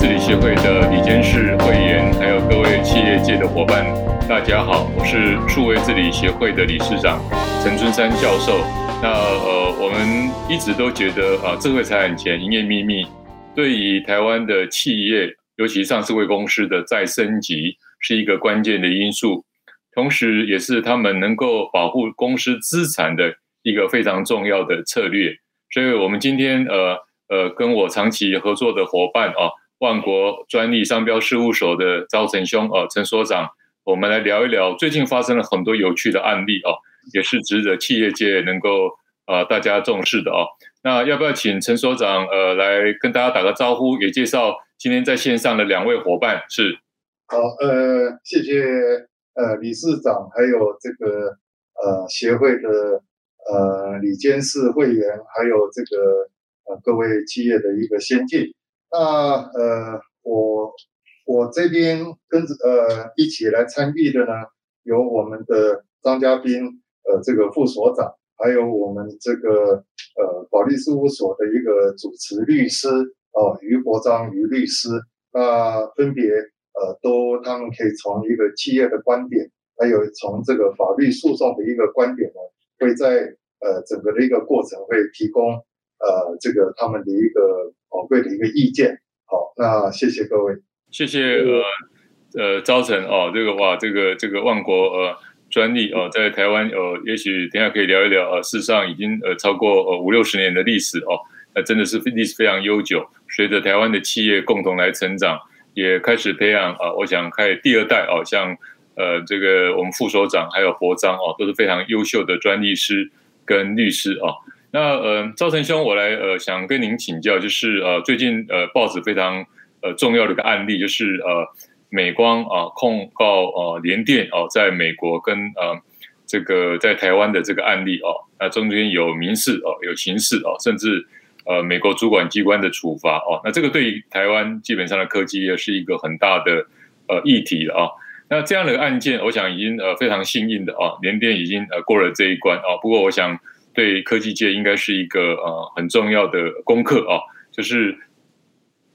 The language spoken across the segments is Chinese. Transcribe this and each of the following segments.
治理协会的理监事会员，还有各位企业界的伙伴，大家好，我是数位治理协会的理事长陈春山教授。那呃，我们一直都觉得啊，智慧财产权营业秘密对于台湾的企业，尤其上市柜公司的再升级，是一个关键的因素，同时也是他们能够保护公司资产的一个非常重要的策略。所以，我们今天呃呃，跟我长期合作的伙伴啊，万国专利商标事务所的招成兄啊，陈所长，我们来聊一聊最近发生了很多有趣的案例哦，也是值得企业界能够呃大家重视的哦。那要不要请陈所长呃来跟大家打个招呼，也介绍今天在线上的两位伙伴是？好，呃，谢谢呃理事长，还有这个呃协会的。呃，李监事会员，还有这个呃各位企业的一个先进，那呃我我这边跟着呃一起来参与的呢，有我们的张嘉宾呃这个副所长，还有我们这个呃法律事务所的一个主持律师哦、呃、于国璋于律师，那分别呃都他们可以从一个企业的观点，还有从这个法律诉讼的一个观点呢，会在。呃，整个的一个过程会提供呃，这个他们的一个宝贵的一个意见。好，那谢谢各位，谢谢呃呃招成哦，这个哇，这个这个万国呃专利哦，在台湾呃，也许等下可以聊一聊呃，事实上已经呃超过呃五六十年的历史哦，那真的是历史非常悠久。随着台湾的企业共同来成长，也开始培养啊，我想开第二代哦，像呃这个我们副所长还有博章哦，都是非常优秀的专利师。跟律师啊，那呃，赵成兄，我来呃，想跟您请教，就是呃，最近呃，报纸非常呃重要的一个案例，就是呃，美光啊、控告呃联电哦、在美国跟呃这个在台湾的这个案例哦、那中间有民事哦、有刑事哦、甚至呃美国主管机关的处罚哦、那这个对于台湾基本上的科技业是一个很大的呃议题了啊。那这样的案件，我想已经呃非常幸运的啊，联电已经呃过了这一关啊。不过，我想对科技界应该是一个呃很重要的功课啊，就是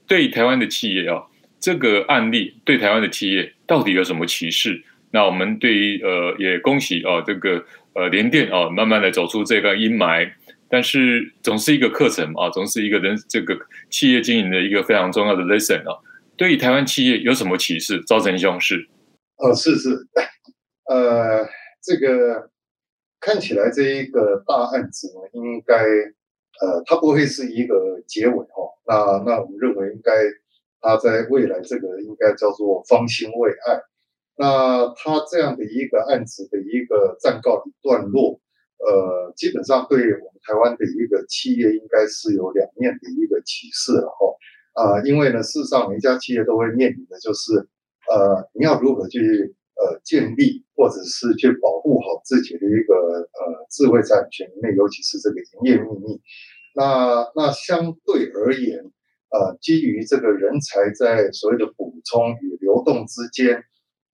对台湾的企业啊，这个案例对台湾的企业到底有什么启示？那我们对于呃也恭喜啊，这个呃联电啊，慢慢的走出这个阴霾。但是总是一个课程啊，总是一个人这个企业经营的一个非常重要的 lesson 啊。对于台湾企业有什么启示？招成兄是。哦，是是，呃，这个看起来这一个大案子呢，应该呃，它不会是一个结尾哦。那那我们认为，应该它在未来这个应该叫做方兴未艾。那它这样的一个案子的一个暂告一段落，呃，基本上对我们台湾的一个企业，应该是有两面的一个启示了哦。啊、因为呢，事实上每一家企业都会面临的就是。呃，你要如何去呃建立，或者是去保护好自己的一个呃智慧产权，那尤其是这个营业秘密。那那相对而言，呃，基于这个人才在所谓的补充与流动之间，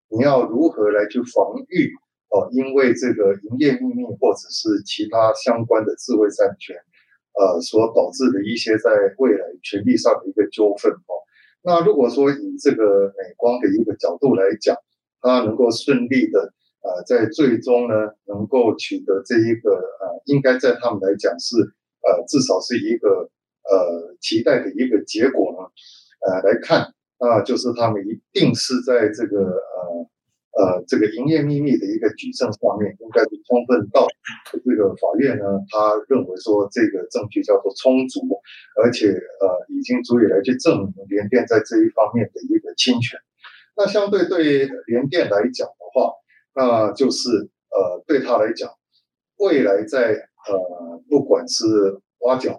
你要如何来去防御哦、呃？因为这个营业秘密或者是其他相关的智慧产权，呃，所导致的一些在未来权利上的一个纠纷哦。那如果说以这个美光的一个角度来讲，他能够顺利的呃，在最终呢，能够取得这一个呃，应该在他们来讲是呃，至少是一个呃期待的一个结果呢，呃来看，那就是他们一定是在这个呃。呃，这个营业秘密的一个举证上面，应该是充分到这个法院呢，他认为说这个证据叫做充足，而且呃，已经足以来去证明联电在这一方面的一个侵权。那相对对联电来讲的话，那就是呃，对他来讲，未来在呃，不管是挖角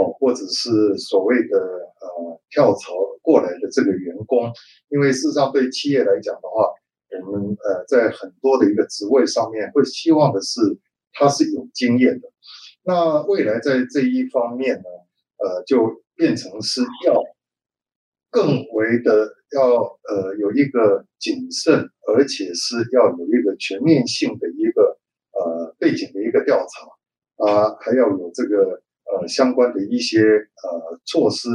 哦，或者是所谓的呃跳槽过来的这个员工，因为事实上对企业来讲的话。我们呃，在很多的一个职位上面，会希望的是他是有经验的。那未来在这一方面呢，呃，就变成是要更为的要呃有一个谨慎，而且是要有一个全面性的一个呃背景的一个调查啊，还要有这个呃相关的一些呃措施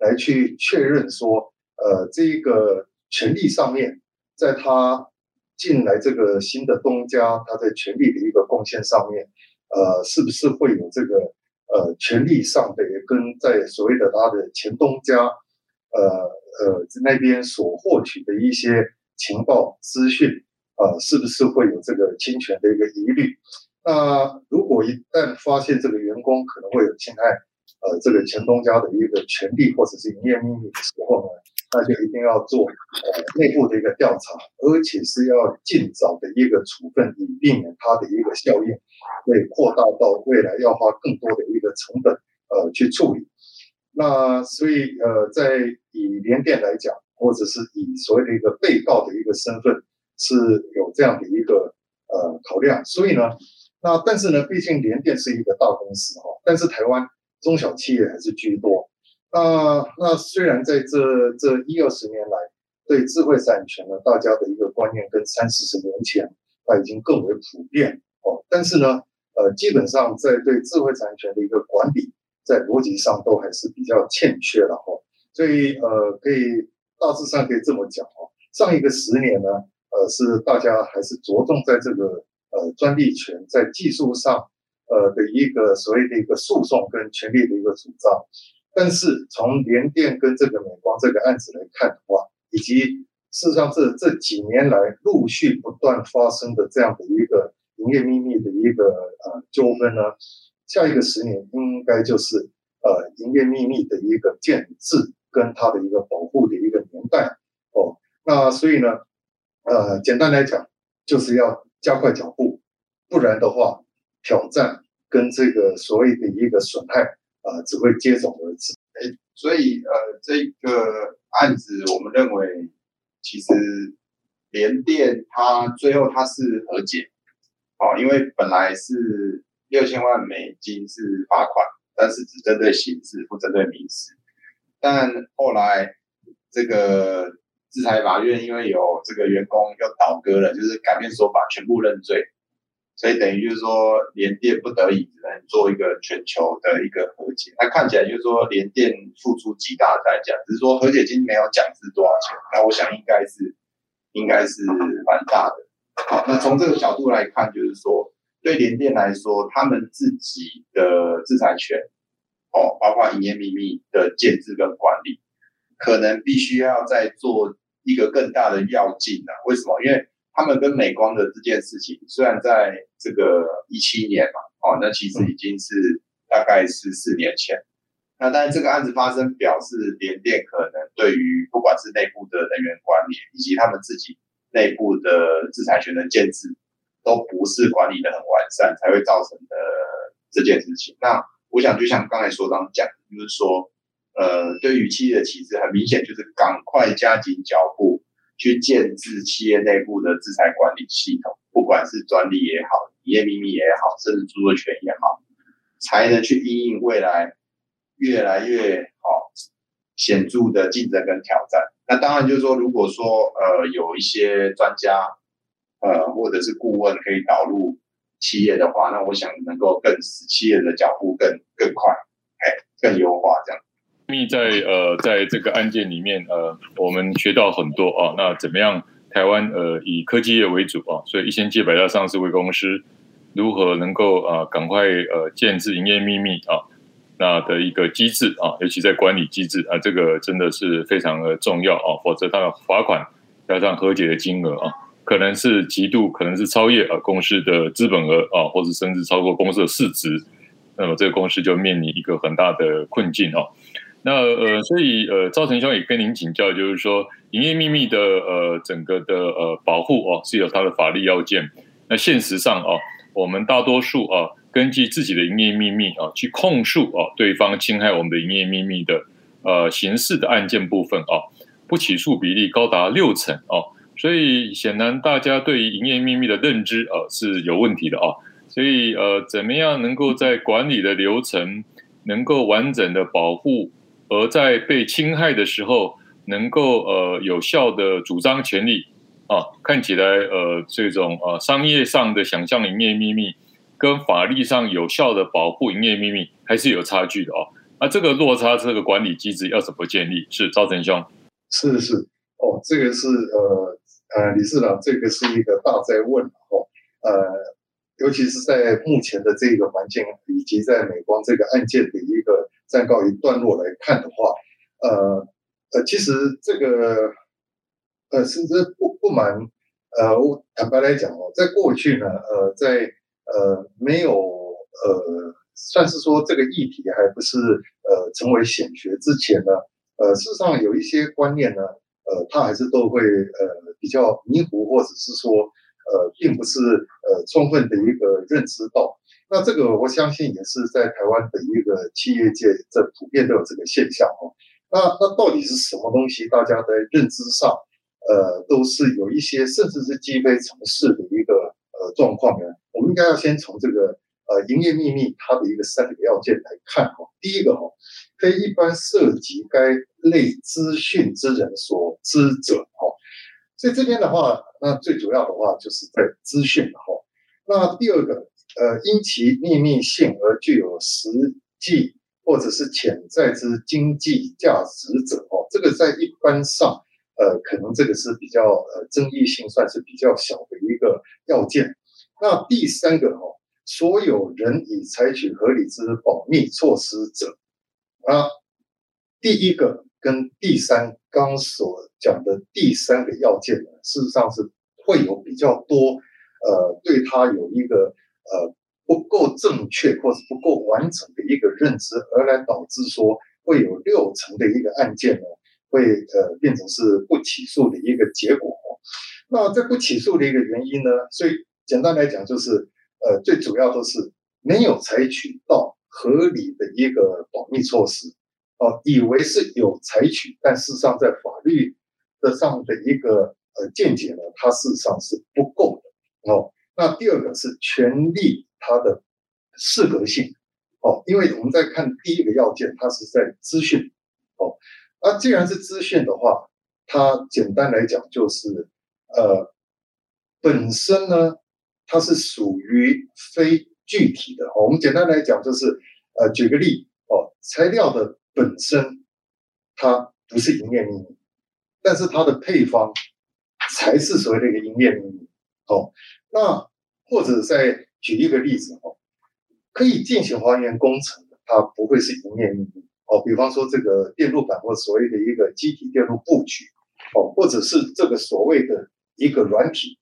来去确认说呃，这一个权力上面，在他进来这个新的东家，他在权力的一个贡献上面，呃，是不是会有这个呃权力上的跟在所谓的他的前东家，呃呃那边所获取的一些情报资讯，呃，是不是会有这个侵权的一个疑虑？那如果一旦发现这个员工可能会有侵害，呃，这个前东家的一个权利或者是营业秘密的时候呢，那就一定要做呃内部的一个调查，而且是要尽早的一个处分，以避免它的一个效应会扩大到未来要花更多的一个成本呃去处理。那所以呃，在以联电来讲，或者是以所谓的一个被告的一个身份，是有这样的一个呃考量，所以呢。那但是呢，毕竟联电是一个大公司哈，但是台湾中小企业还是居多。那那虽然在这这一二十年来，对智慧产权呢，大家的一个观念跟三四十年前它已经更为普遍哦，但是呢，呃，基本上在对智慧产权的一个管理，在逻辑上都还是比较欠缺的哈。所以呃，可以大致上可以这么讲哦，上一个十年呢，呃，是大家还是着重在这个。呃，专利权在技术上，呃的一个所谓的一个诉讼跟权利的一个主张，但是从联电跟这个美光这个案子来看的话，以及事实上这这几年来陆续不断发生的这样的一个营业秘密的一个呃纠纷呢，下一个十年应应该就是呃营业秘密的一个建制跟它的一个保护的一个年代哦，那所以呢，呃简单来讲就是要。加快脚步，不然的话，挑战跟这个所谓的一个损害啊、呃，只会接踵而至。哎，所以呃，这个案子我们认为，其实联电它最后它是和解，哦，因为本来是六千万美金是罚款，但是只针对刑事，不针对民事。但后来这个。制裁法院因为有这个员工又倒戈了，就是改变说法，全部认罪，所以等于就是说联电不得已只能做一个全球的一个和解。那看起来就是说联电付出极大的代价，只是说和解金没有讲是多少钱。那我想应该是应该是蛮大的。好，那从这个角度来看，就是说对联电来说，他们自己的制裁权，哦，包括营业秘密的建制跟管理，可能必须要再做。一个更大的要进呢？为什么？因为他们跟美光的这件事情，虽然在这个一七年嘛，哦，那其实已经是大概是四年前。那但是这个案子发生，表示联电可能对于不管是内部的人员管理，以及他们自己内部的制裁权的建制，都不是管理的很完善，才会造成的这件事情。那我想，就像刚才所长讲，就是说。呃，对于企业的歧视，很明显就是赶快加紧脚步去建置企业内部的制裁管理系统，不管是专利也好，营业秘密也好，甚至著作权也好，才能去应应未来越来越好显著的竞争跟挑战。那当然就是说，如果说呃有一些专家呃或者是顾问可以导入企业的话，那我想能够更使企业的脚步更更快，哎，更优化这样。密在呃，在这个案件里面，呃，我们学到很多啊。那怎么样？台湾呃，以科技业为主啊，所以一千七百家上市公司如何能够啊，赶快呃，建置营业秘密啊，那的一个机制啊，尤其在管理机制啊，这个真的是非常的重要啊。否则，它的罚款加上和解的金额啊，可能是极度可能是超越啊公司的资本额啊，或者甚至超过公司的市值，那么这个公司就面临一个很大的困境哦。那呃，所以呃，赵成兄也跟您请教，就是说，营业秘密的呃整个的呃保护哦，是有它的法律要件。那现实上啊，我们大多数啊，根据自己的营业秘密啊，去控诉啊对方侵害我们的营业秘密的呃刑事的案件部分啊，不起诉比例高达六成哦。所以显然大家对于营业秘密的认知啊是有问题的啊。所以呃，怎么样能够在管理的流程能够完整的保护？而在被侵害的时候，能够呃有效的主张权利啊，看起来呃这种呃商业上的想象营业秘密，跟法律上有效的保护营业秘密还是有差距的哦。那这个落差，这个管理机制要怎么建立？是赵成兄。是是哦，这个是呃呃，理事长，这个是一个大哉问哦，呃，尤其是在目前的这个环境，以及在美光这个案件的一个暂告一段落来看的话，呃呃，其实这个呃，甚至不不瞒呃，我坦白来讲哦，在过去呢，呃，在呃没有呃，算是说这个议题还不是呃成为显学之前呢。呃，事实上有一些观念呢，呃，他还是都会呃比较迷糊，或者是说呃，并不是呃充分的一个认知到。那这个我相信也是在台湾的一个企业界，这普遍都有这个现象哦。那那到底是什么东西？大家在认知上，呃，都是有一些甚至是积非成是的一个呃状况呢。我们应该要先从这个呃营业秘密它的一个三个要件来看哈。第一个哈。非一般涉及该类资讯之人所知者，哈，所以这边的话，那最主要的话就是在资讯，哈。那第二个，呃，因其秘密性而具有实际或者是潜在之经济价值者，哦，这个在一般上，呃，可能这个是比较呃争议性算是比较小的一个要件。那第三个，哈，所有人已采取合理之保密措施者。啊，第一个跟第三刚所讲的第三个要件呢，事实上是会有比较多，呃，对他有一个呃不够正确或者不够完整的一个认知，而来导致说会有六成的一个案件呢，会呃变成是不起诉的一个结果。那这不起诉的一个原因呢，所以简单来讲就是，呃，最主要都是没有采取到。合理的一个保密措施，哦，以为是有采取，但事实上在法律的上的一个呃见解呢，它事实上是不够的哦。那第二个是权利它的适格性哦，因为我们在看第一个要件，它是在资讯哦，那既然是资讯的话，它简单来讲就是呃本身呢，它是属于非。具体的哦，我们简单来讲就是，呃，举个例哦，材料的本身它不是营业秘密，但是它的配方才是所谓的一个营业秘密哦。那或者再举一个例子哦，可以进行还原工程的，它不会是营业秘密哦。比方说这个电路板或所谓的一个机体电路布局哦，或者是这个所谓的一个软体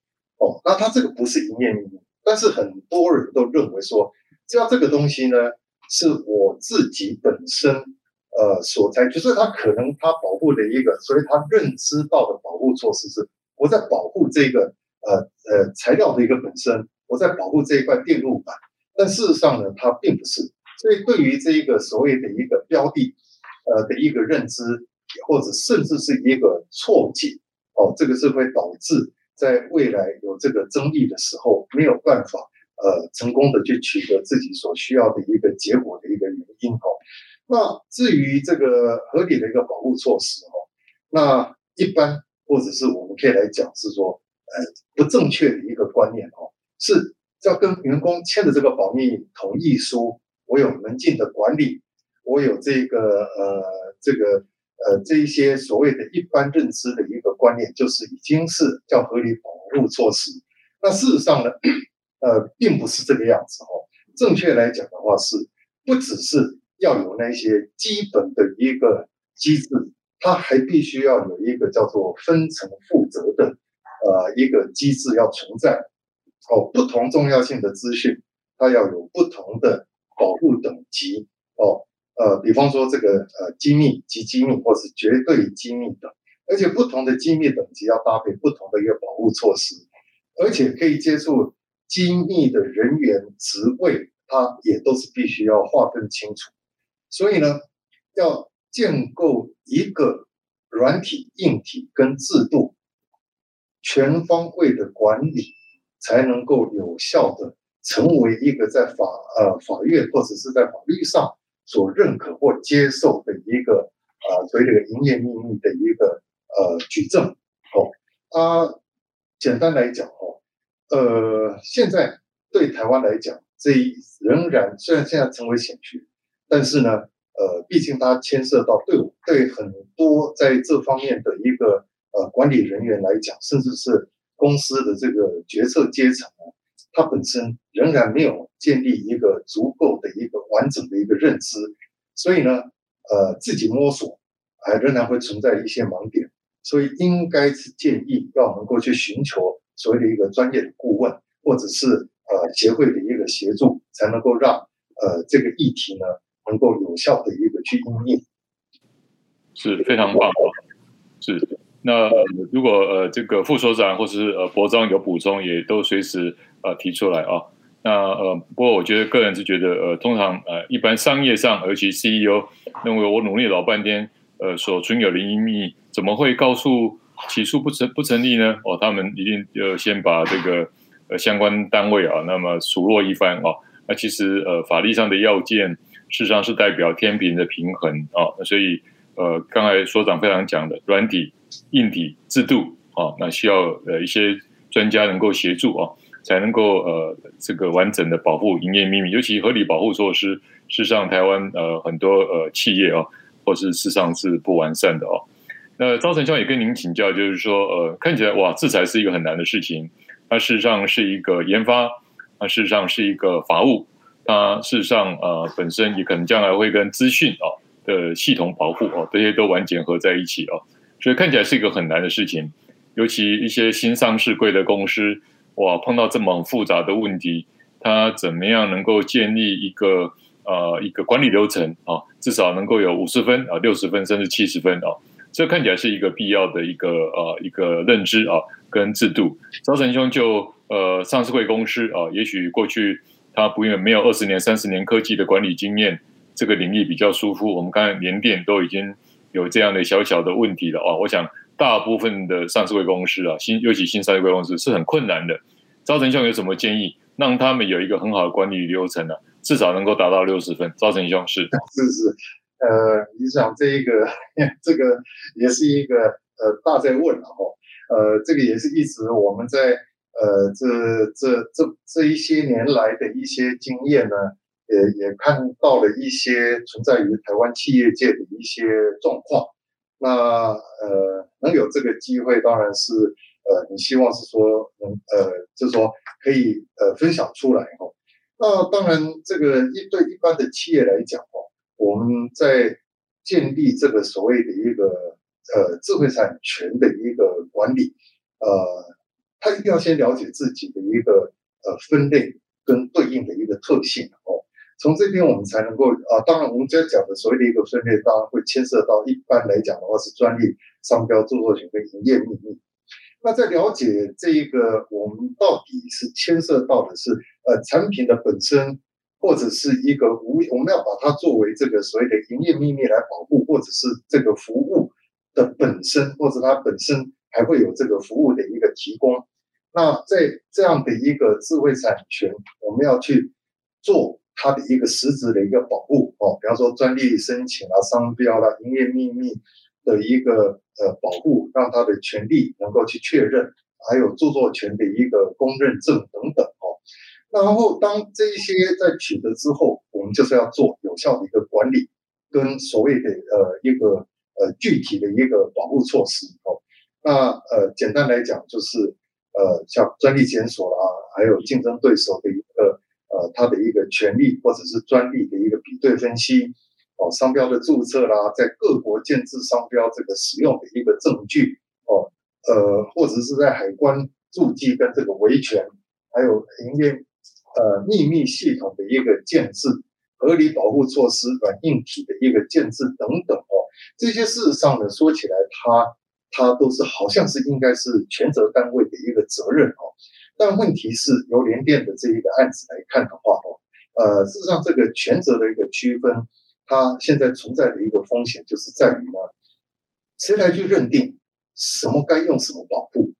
哦，那它这个不是营业秘密。但是很多人都认为说，只要这个东西呢，是我自己本身呃所在，就是他可能他保护的一个，所以他认知到的保护措施是我在保护这个呃呃材料的一个本身，我在保护这一块电路板。但事实上呢，它并不是。所以对于这一个所谓的一个标的呃的一个认知，或者甚至是一个错解哦，这个是会导致。在未来有这个争议的时候，没有办法呃成功的去取得自己所需要的一个结果的一个原因哦。那至于这个合理的一个保护措施哦，那一般或者是我们可以来讲是说，呃不正确的一个观念哦，是要跟员工签的这个保密同意书，我有门禁的管理，我有这个呃这个。呃，这一些所谓的一般认知的一个观念，就是已经是叫合理保护措施。那事实上呢，呃，并不是这个样子哦。正确来讲的话，是不只是要有那些基本的一个机制，它还必须要有一个叫做分层负责的呃一个机制要存在。哦，不同重要性的资讯，它要有不同的保护等级哦。呃，比方说这个呃机密及机密，或是绝对机密等，而且不同的机密等级要搭配不同的一个保护措施，而且可以接触机密的人员职位，它也都是必须要划分清楚。所以呢，要建构一个软体、硬体跟制度，全方位的管理，才能够有效的成为一个在法呃法院或者是在法律上。所认可或接受的一个啊，所谓这个营业秘密的一个呃举证哦啊，简单来讲哦，呃，现在对台湾来讲，这仍然虽然现在成为险区，但是呢，呃，毕竟它牵涉到对对很多在这方面的一个呃管理人员来讲，甚至是公司的这个决策阶层啊，它本身仍然没有建立一个足够的一个完整的一个认知，所以呢，呃，自己摸索还仍然会存在一些盲点，所以应该是建议要能够去寻求所谓的一个专业的顾问，或者是呃协会的一个协助，才能够让呃这个议题呢。能够有效的一个去应用，是非常棒。是，那如果呃这个副所长或是呃博章有补充，也都随时呃提出来啊。那呃不过我觉得个人是觉得呃通常呃一般商业上，尤其 CEO 认为我努力老半天，呃所存有的营业秘密怎么会告诉起诉不成不成立呢？哦，他们一定要先把这个呃相关单位啊，那么数落一番啊。那其实呃法律上的要件。事实上是代表天平的平衡啊，所以呃，刚才所长非常讲的软体、硬体制度啊，那需要呃一些专家能够协助啊，才能够呃这个完整的保护营业秘密，尤其合理保护措施，事实上台湾呃很多呃企业啊，或是事实上是不完善的哦。那招成兄也跟您请教，就是说呃看起来哇，制裁是一个很难的事情，它事实上是一个研发，它事实上是一个法务。它事实上，呃，本身也可能将来会跟资讯啊的系统保护哦，这些都完结合在一起哦，所以看起来是一个很难的事情。尤其一些新上市贵的公司，哇，碰到这么复杂的问题，它怎么样能够建立一个呃一个管理流程啊？至少能够有五十分啊、六十分甚至七十分啊，这看起来是一个必要的一个呃一个认知啊跟制度。招成兄就呃上市会公司啊，也许过去。他不因为没有二十年、三十年科技的管理经验，这个领域比较舒服。我们刚才联电都已经有这样的小小的问题了啊！我想大部分的上市会公司啊，新尤其新上市会公司是很困难的。招成兄有什么建议，让他们有一个很好的管理流程呢、至少能够达到六十分。招成兄是 是是，呃，你想这一个 这个也是一个呃大在问了哈，呃，这个也是一直我们在。呃，这这这这一些年来的一些经验呢，也也看到了一些存在于台湾企业界的一些状况。那呃，能有这个机会，当然是呃，你希望是说能呃，就是说可以呃分享出来哈。那当然，这个一对一般的企业来讲哈，我们在建立这个所谓的一个呃智慧产权的一个管理，呃。他一定要先了解自己的一个呃分类跟对应的一个特性哦，从这边我们才能够啊，当然我们在讲的所谓的一个分类，当然会牵涉到一般来讲的话是专利、商标、著作权跟营业秘密。那在了解这一个，我们到底是牵涉到的是呃产品的本身，或者是一个无，我们要把它作为这个所谓的营业秘密来保护，或者是这个服务的本身，或者它本身还会有这个服务的一个提供。那在这样的一个智慧产权，我们要去做它的一个实质的一个保护哦，比方说专利申请啊、商标啦、营业秘密的一个呃保护，让它的权利能够去确认，还有著作权的一个公认证等等哦。然后当这些在取得之后，我们就是要做有效的一个管理，跟所谓的呃一个呃具体的一个保护措施哦。那呃简单来讲就是。呃，像专利检索啦，还有竞争对手的一呃，它的一个权利或者是专利的一个比对分析，哦，商标的注册啦，在各国建制商标这个使用的一个证据，哦，呃，或者是在海关注记跟这个维权，还有营业呃秘密系统的一个建制，合理保护措施软硬体的一个建制等等哦，这些事实上呢，说起来它。它都是好像是应该是权责单位的一个责任哦，但问题是由联电的这一个案子来看的话哦，呃，事实上这个权责的一个区分，它现在存在的一个风险就是在于呢，谁来去认定什么该用什么保护？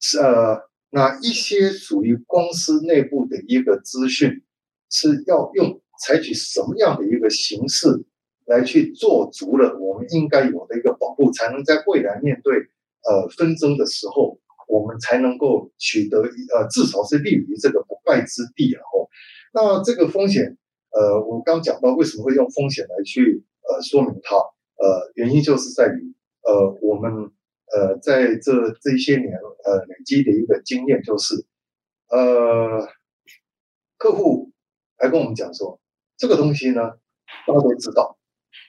是呃，那一些属于公司内部的一个资讯是要用采取什么样的一个形式？来去做足了我们应该有的一个保护，才能在未来面对呃纷争的时候，我们才能够取得呃至少是立于这个不败之地了哦。那这个风险呃，我刚讲到为什么会用风险来去呃说明它，呃，原因就是在于呃我们呃在这这些年呃累积的一个经验就是，呃，客户来跟我们讲说这个东西呢，大家都知道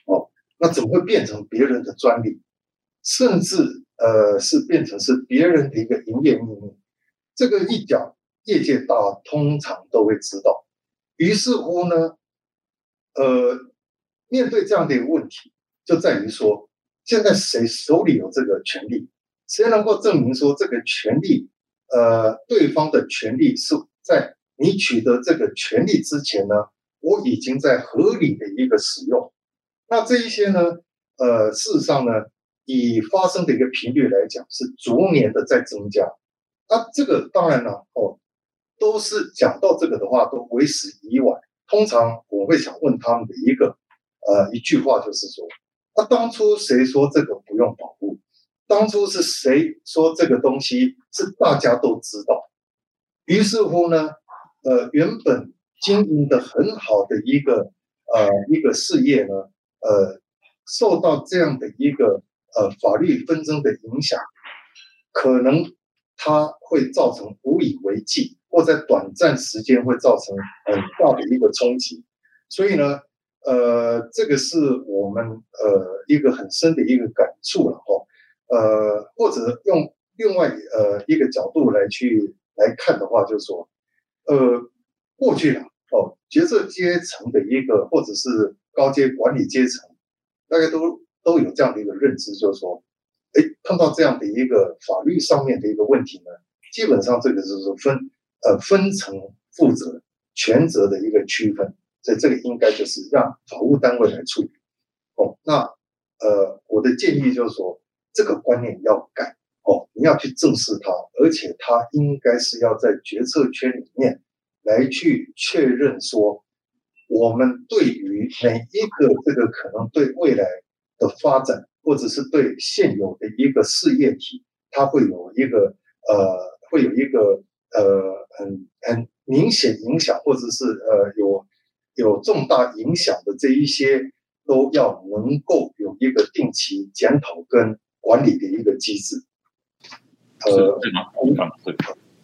哦，那怎么会变成别人的专利，甚至呃是变成是别人的一个营业秘密？这个一讲，业界大通常都会知道。于是乎呢，呃，面对这样的一个问题，就在于说，现在谁手里有这个权利？谁能够证明说这个权利，呃，对方的权利是在你取得这个权利之前呢，我已经在合理的一个使用。那这一些呢，呃，事实上呢，以发生的一个频率来讲，是逐年的在增加。那这个当然了，哦。都是讲到这个的话，都为时已晚。通常我会想问他们的一个呃一句话，就是说，那当初谁说这个不用保护？当初是谁说这个东西是大家都知道？于是乎呢，呃，原本经营的很好的一个呃一个事业呢，呃，受到这样的一个呃法律纷争的影响，可能它会造成无以为继。或在短暂时间会造成很大的一个冲击，所以呢，呃，这个是我们呃一个很深的一个感触了哈，呃，或者用另外呃一个角度来去来看的话，就是说，呃，过去了哦，决策阶层的一个或者是高阶管理阶层，大家都都有这样的一个认知，就是说，哎，碰到这样的一个法律上面的一个问题呢，基本上这个就是分。呃，分层负责、权责的一个区分，所以这个应该就是让法务单位来处理。哦，那呃，我的建议就是说，这个观念要改哦，你要去正视它，而且它应该是要在决策圈里面来去确认说，我们对于每一个这个可能对未来的发展，或者是对现有的一个事业体，它会有一个呃，会有一个。呃，很很明显影响，或者是呃有有重大影响的这一些，都要能够有一个定期检讨跟管理的一个机制。呃，是吗？对。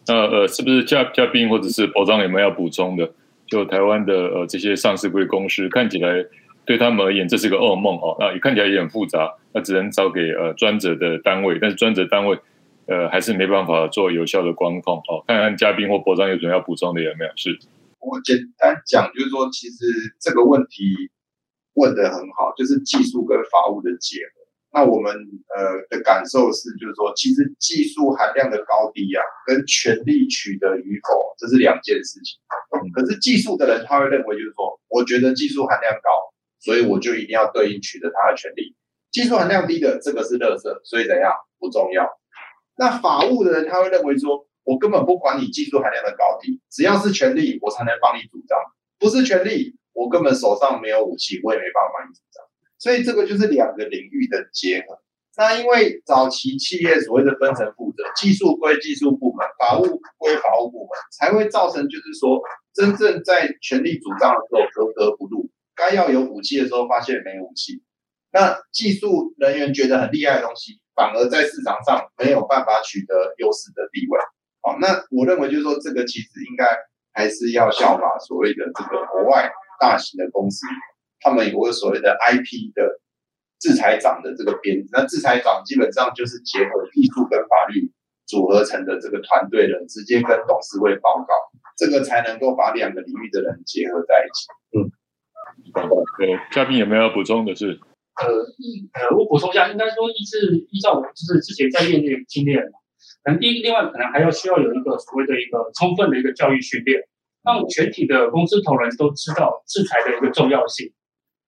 那呃，是不是嘉嘉宾或者是博章有没有要补充的？就台湾的呃这些上市柜公司，看起来对他们而言这是个噩梦哦。那也看起来也很复杂，那只能交给呃专责的单位，但是专责单位。呃，还是没办法做有效的管控哦。看看嘉宾或博章有什么要补充的有没有？是，我简单讲，就是说，其实这个问题问得很好，就是技术跟法务的结合。那我们呃的感受是，就是说，其实技术含量的高低啊，跟权力取得与否，这是两件事情。可是技术的人他会认为，就是说，我觉得技术含量高，所以我就一定要对应取得他的权利。技术含量低的，这个是垃圾，所以怎样不重要。那法务的人他会认为说，我根本不管你技术含量的高低，只要是权利，我才能帮你主张；不是权利，我根本手上没有武器，我也没办法帮你主张。所以这个就是两个领域的结合。那因为早期企业所谓的分层负责，技术归技术部门，法务归法务部门，才会造成就是说，真正在权力主张的时候格格不入，该要有武器的时候发现没武器。那技术人员觉得很厉害的东西。反而在市场上没有办法取得优势的地位。好，那我认为就是说，这个其实应该还是要效法所谓的这个国外大型的公司，他们有个所谓的 IP 的制裁长的这个编制。那制裁长基本上就是结合技术跟法律组合成的这个团队人，直接跟董事会报告，这个才能够把两个领域的人结合在一起。嗯，对，嘉宾有没有补充的是？呃，一呃，我补充一下，应该说依是依照我就是之前在业内经验，可能第一，另外可能还要需要有一个所谓的一个充分的一个教育训练，让全体的公司同仁都知道制裁的一个重要性。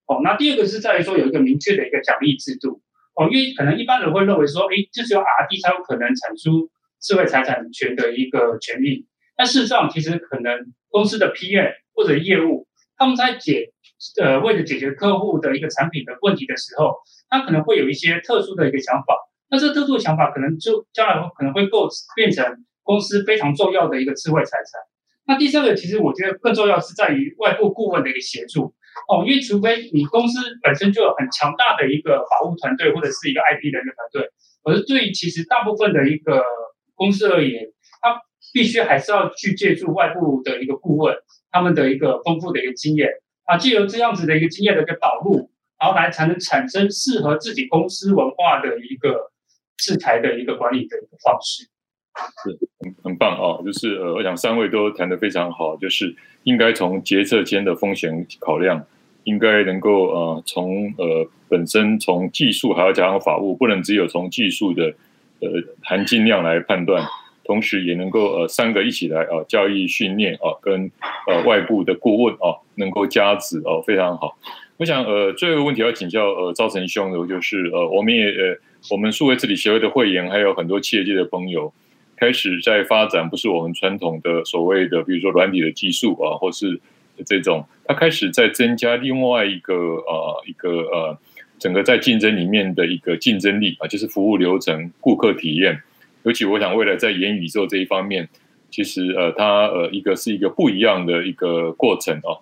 哦，那第二个是在于说有一个明确的一个奖励制度。哦，因为可能一般人会认为说，诶，就只有 R&D 才有可能产出智慧财产权的一个权利，但事实上其实可能公司的 PM 或者业务他们在解。呃，为了解决客户的一个产品的问题的时候，他可能会有一些特殊的一个想法。那这特殊的想法可能就将来可能会构变成公司非常重要的一个智慧财产。那第三个，其实我觉得更重要是在于外部顾问的一个协助哦，因为除非你公司本身就有很强大的一个法务团队或者是一个 IP 的一个团队，可是对于其实大部分的一个公司而言，他必须还是要去借助外部的一个顾问，他们的一个丰富的一个经验啊，借由这样子的一个经验的一个导入，然后来才能产生适合自己公司文化的一个制裁的一个管理的一个方式。是很很棒啊，就是呃，我想三位都谈得非常好，就是应该从决策间的风险考量，应该能够呃从呃本身从技术还要加上法务，不能只有从技术的呃含金量来判断，同时也能够呃三个一起来啊、呃、教育训练啊跟呃外部的顾问啊能够加持哦非常好。我想呃最后一个问题要请教呃赵成兄的，就是呃我们也呃我们数位治理协会的会员还有很多企业界的朋友。开始在发展，不是我们传统的所谓的，比如说软体的技术啊，或是这种，它开始在增加另外一个呃一个呃整个在竞争里面的一个竞争力啊，就是服务流程、顾客体验。尤其我想未来在元宇宙这一方面，其实呃它呃一个是一个不一样的一个过程哦。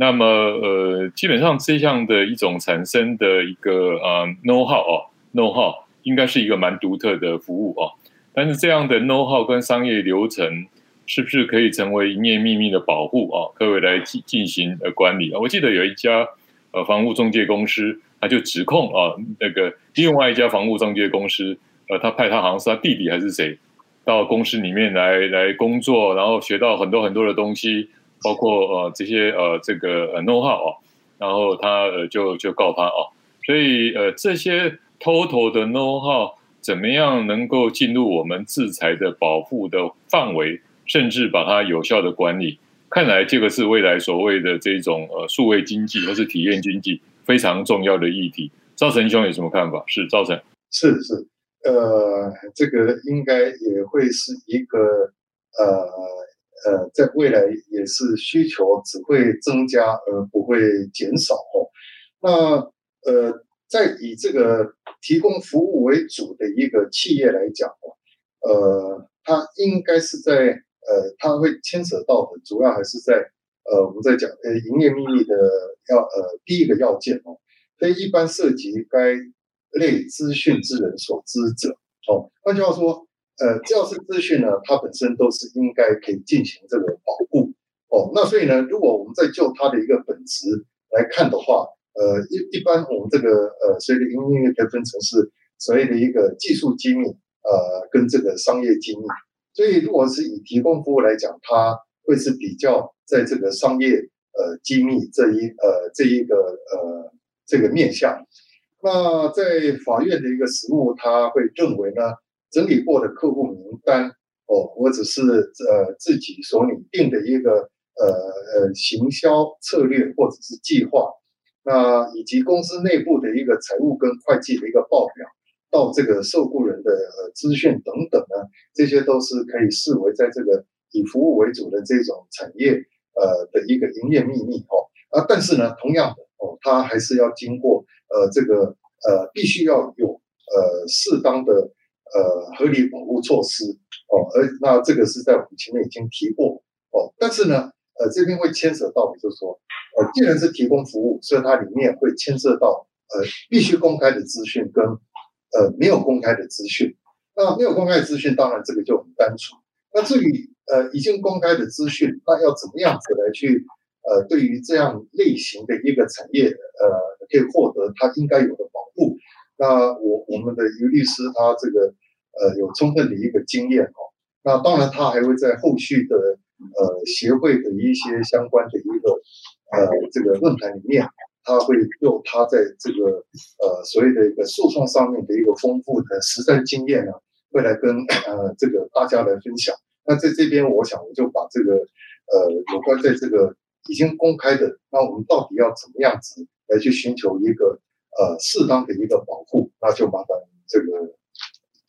那么呃基本上这样的一种产生的一个呃 know how 哦 know how 应该是一个蛮独特的服务哦。但是这样的 know how 跟商业流程是不是可以成为营业秘密的保护啊？各位来进进行呃管理啊？我记得有一家呃房屋中介公司，他就指控啊那个另外一家房屋中介公司，呃，他派他好像是他弟弟还是谁到公司里面来来工作，然后学到很多很多的东西，包括呃这些呃这个呃 know how 啊，然后他呃就就告他啊，所以呃这些 total 的 know how。怎么样能够进入我们制裁的保护的范围，甚至把它有效的管理？看来这个是未来所谓的这种呃数位经济或是体验经济非常重要的议题。赵成兄有什么看法？是赵成，是是，呃，这个应该也会是一个呃呃，在未来也是需求只会增加而不会减少哦。那呃。在以这个提供服务为主的一个企业来讲哦，呃，它应该是在呃，它会牵扯到的主要还是在呃，我们在讲呃，营业秘密的要呃第一个要件哦，非一般涉及该类资讯之人所知者哦。换句话说，呃，教师资讯呢，它本身都是应该可以进行这个保护哦。那所以呢，如果我们在就它的一个本质来看的话，呃，一一般我们这个呃，所谓的营业可以分成是所谓的一个技术机密，呃，跟这个商业机密。所以如果是以提供服务来讲，它会是比较在这个商业呃机密这一呃这一个呃这个面向。那在法院的一个实务，他会认为呢，整理过的客户名单哦，或者是呃自己所拟定的一个呃呃行销策略或者是计划。那以及公司内部的一个财务跟会计的一个报表，到这个受雇人的呃资讯等等呢，这些都是可以视为在这个以服务为主的这种产业呃的一个营业秘密哦。啊，但是呢，同样的哦，它还是要经过呃这个呃必须要有呃适当的呃合理保护措施哦。而那这个是在我们前面已经提过哦，但是呢。呃，这边会牵扯到，就是说，呃，既然是提供服务，所以它里面会牵涉到，呃，必须公开的资讯跟，呃，没有公开的资讯。那没有公开的资讯，当然这个就很单纯。那至于呃已经公开的资讯，那要怎么样子来去，呃，对于这样类型的一个产业，呃，可以获得它应该有的保护。那我我们的于律师他这个，呃，有充分的一个经验哦。那当然他还会在后续的。呃，协会的一些相关的一个呃这个论坛里面，他会用他在这个呃所谓的一个诉讼上面的一个丰富的实战经验呢，会来跟呃这个大家来分享。那在这边，我想我就把这个呃有关在这个已经公开的，那我们到底要怎么样子来去寻求一个呃适当的一个保护，那就麻烦这个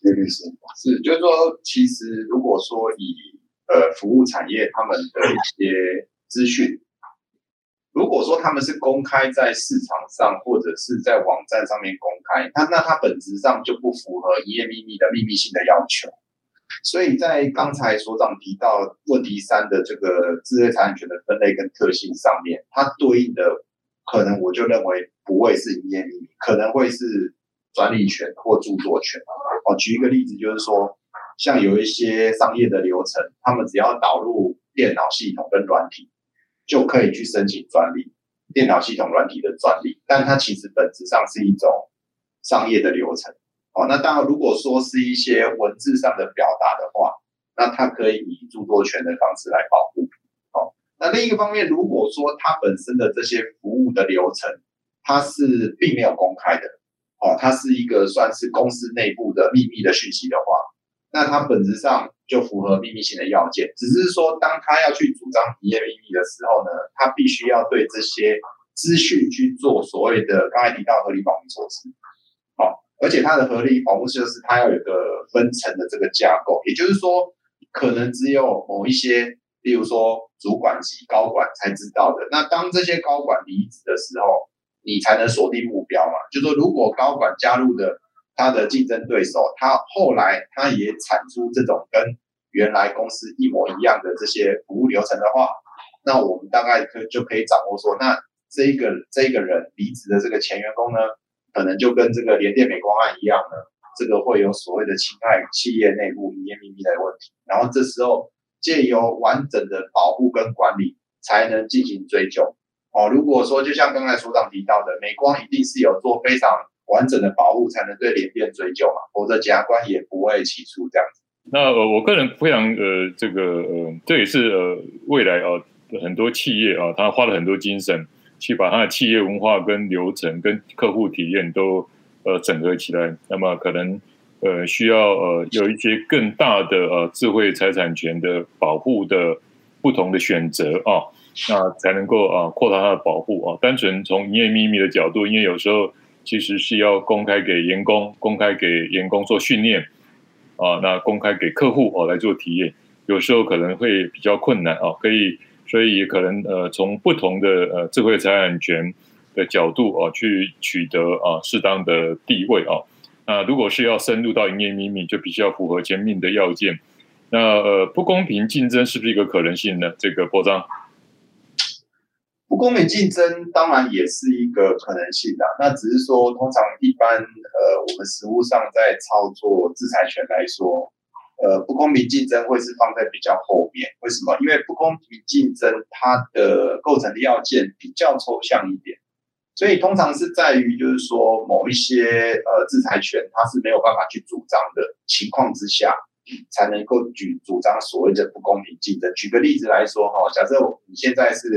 律师。是，就是说，其实如果说以呃，服务产业他们的一些资讯，如果说他们是公开在市场上或者是在网站上面公开，那那它本质上就不符合营业秘密的秘密性的要求。所以在刚才所长提到问题三的这个知识产权的分类跟特性上面，它对应的可能我就认为不会是营业秘密，可能会是专利权或著作权。举一个例子，就是说，像有一些商业的流程，他们只要导入电脑系统跟软体，就可以去申请专利，电脑系统软体的专利，但它其实本质上是一种商业的流程。哦，那当然，如果说是一些文字上的表达的话，那它可以以著作权的方式来保护。哦，那另一个方面，如果说它本身的这些服务的流程，它是并没有公开的，哦，它是一个算是公司内部的秘密的讯息的话，那它本质上就符合秘密性的要件。只是说，当他要去主张营业秘密的时候呢，他必须要对这些资讯去做所谓的刚才提到合理保密措施。而且它的合理保护就是它要有个分层的这个架构，也就是说，可能只有某一些，例如说主管级高管才知道的。那当这些高管离职的时候，你才能锁定目标嘛？就说，如果高管加入的他的竞争对手，他后来他也产出这种跟原来公司一模一样的这些服务流程的话，那我们大概可就可以掌握说，那这一个这一个人离职的这个前员工呢？可能就跟这个联电美光案一样呢，这个会有所谓的侵害企业内部营业秘密的问题，然后这时候借由完整的保护跟管理，才能进行追究。哦，如果说就像刚才所长提到的，美光一定是有做非常完整的保护，才能对联电追究嘛，否则检察官也不会起诉这样子。那呃，我个人非常呃，这个呃，这也是呃未来呃很多企业啊，他花了很多精神。去把他的企业文化跟流程跟客户体验都呃整合起来，那么可能呃需要呃有一些更大的呃智慧财产权的保护的不同的选择啊，那才能够啊扩大它的保护啊。单纯从营业秘密的角度，因为有时候其实是要公开给员工，公开给员工做训练啊，那公开给客户哦来做体验，有时候可能会比较困难啊，可以。所以可能呃，从不同的呃智慧财产权的角度啊，去取得啊适当的地位啊。那如果是要深入到营业秘密，就必须要符合前面的要件。那呃，不公平竞争是不是一个可能性呢？这个波章，不公平竞争当然也是一个可能性的。那只是说，通常一般呃，我们实务上在操作制裁权来说。呃，不公平竞争会是放在比较后面，为什么？因为不公平竞争它的构成的要件比较抽象一点，所以通常是在于就是说某一些呃制裁权它是没有办法去主张的情况之下，才能够举主张所谓的不公平竞争。举个例子来说哈，假设你现在是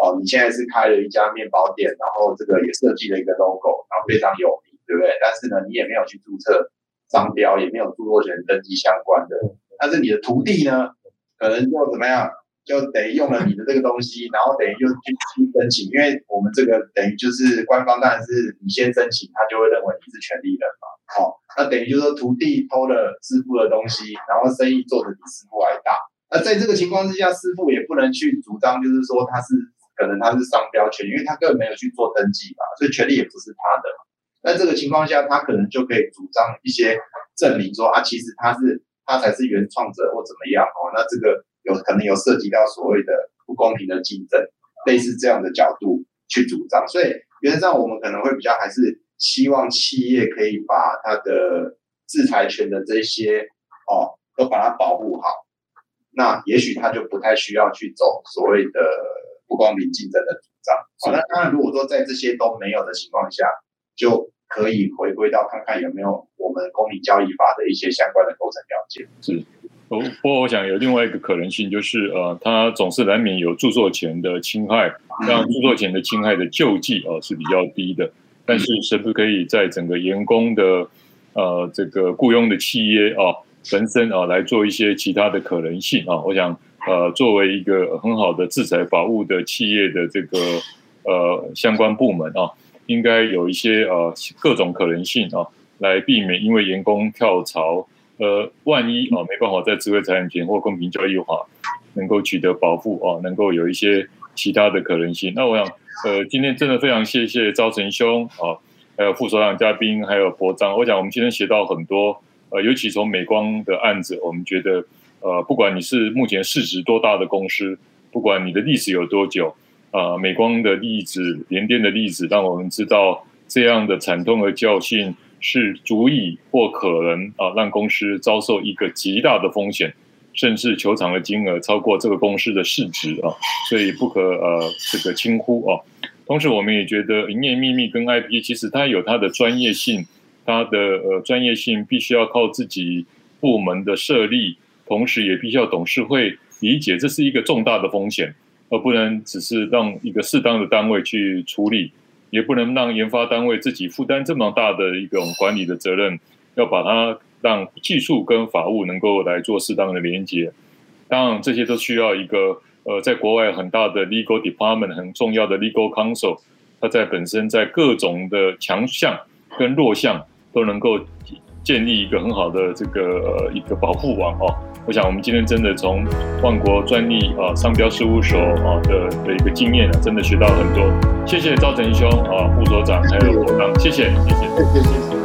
哦，你现在是开了一家面包店，然后这个也设计了一个 logo，然后非常有名，对不对？但是呢，你也没有去注册。商标也没有著作权登记相关的，但是你的徒弟呢，可能就怎么样，就等于用了你的这个东西，然后等于就去去申请，因为我们这个等于就是官方当然是你先申请，他就会认为你是权利人嘛，好、哦，那等于就是说徒弟偷了师傅的东西，然后生意做得比师傅还大，那在这个情况之下，师傅也不能去主张，就是说他是可能他是商标权，因为他根本没有去做登记嘛，所以权利也不是他的。那这个情况下，他可能就可以主张一些证明说啊，其实他是他才是原创者或怎么样哦。那这个有可能有涉及到所谓的不公平的竞争，类似这样的角度去主张。所以原则上，我们可能会比较还是希望企业可以把它的制裁权的这些哦都把它保护好。那也许他就不太需要去走所谓的不公平竞争的主张。好，那当然，如果说在这些都没有的情况下，就可以回归到看看有没有我们公平交易法的一些相关的构成条件。是，不过我想有另外一个可能性，就是呃，它总是难免有著作权的侵害，让著作权的侵害的救济啊、呃、是比较低的。但是是不是可以在整个员工的呃这个雇佣的企业啊、呃、本身啊、呃、来做一些其他的可能性啊？我想呃，作为一个很好的制裁保护的企业的这个呃相关部门啊。应该有一些呃各种可能性啊，来避免因为员工跳槽，呃，万一啊没办法在智慧财产权或公平交易法能够取得保护啊，能够有一些其他的可能性。那我想，呃，今天真的非常谢谢赵成兄啊，还有副所长嘉宾，还有博章。我想我们今天学到很多呃，尤其从美光的案子，我们觉得，呃，不管你是目前市值多大的公司，不管你的历史有多久，啊、呃，美光的例子、联电的例子，让我们知道这样的惨痛的教训是足以或可能啊、让公司遭受一个极大的风险，甚至求偿的金额超过这个公司的市值啊，所以不可呃这个轻忽啊。同时，我们也觉得营业秘密跟 IP 其实它有它的专业性。它的呃专业性必须要靠自己部门的设立，同时也必须要董事会理解这是一个重大的风险，而不能只是让一个适当的单位去处理，也不能让研发单位自己负担这么大的一种管理的责任，要把它让技术跟法务能够来做适当的连接。当然，这些都需要一个呃在国外很大的 legal department 很重要的 legal counsel，它在本身在各种的强项跟弱项。都能够建立一个很好的这个呃一个保护网哦。我想我们今天真的从万国专利啊商标事务所啊的的一个经验啊，真的学到很多。谢谢赵成兄啊副所长还有我当，谢谢谢谢谢谢。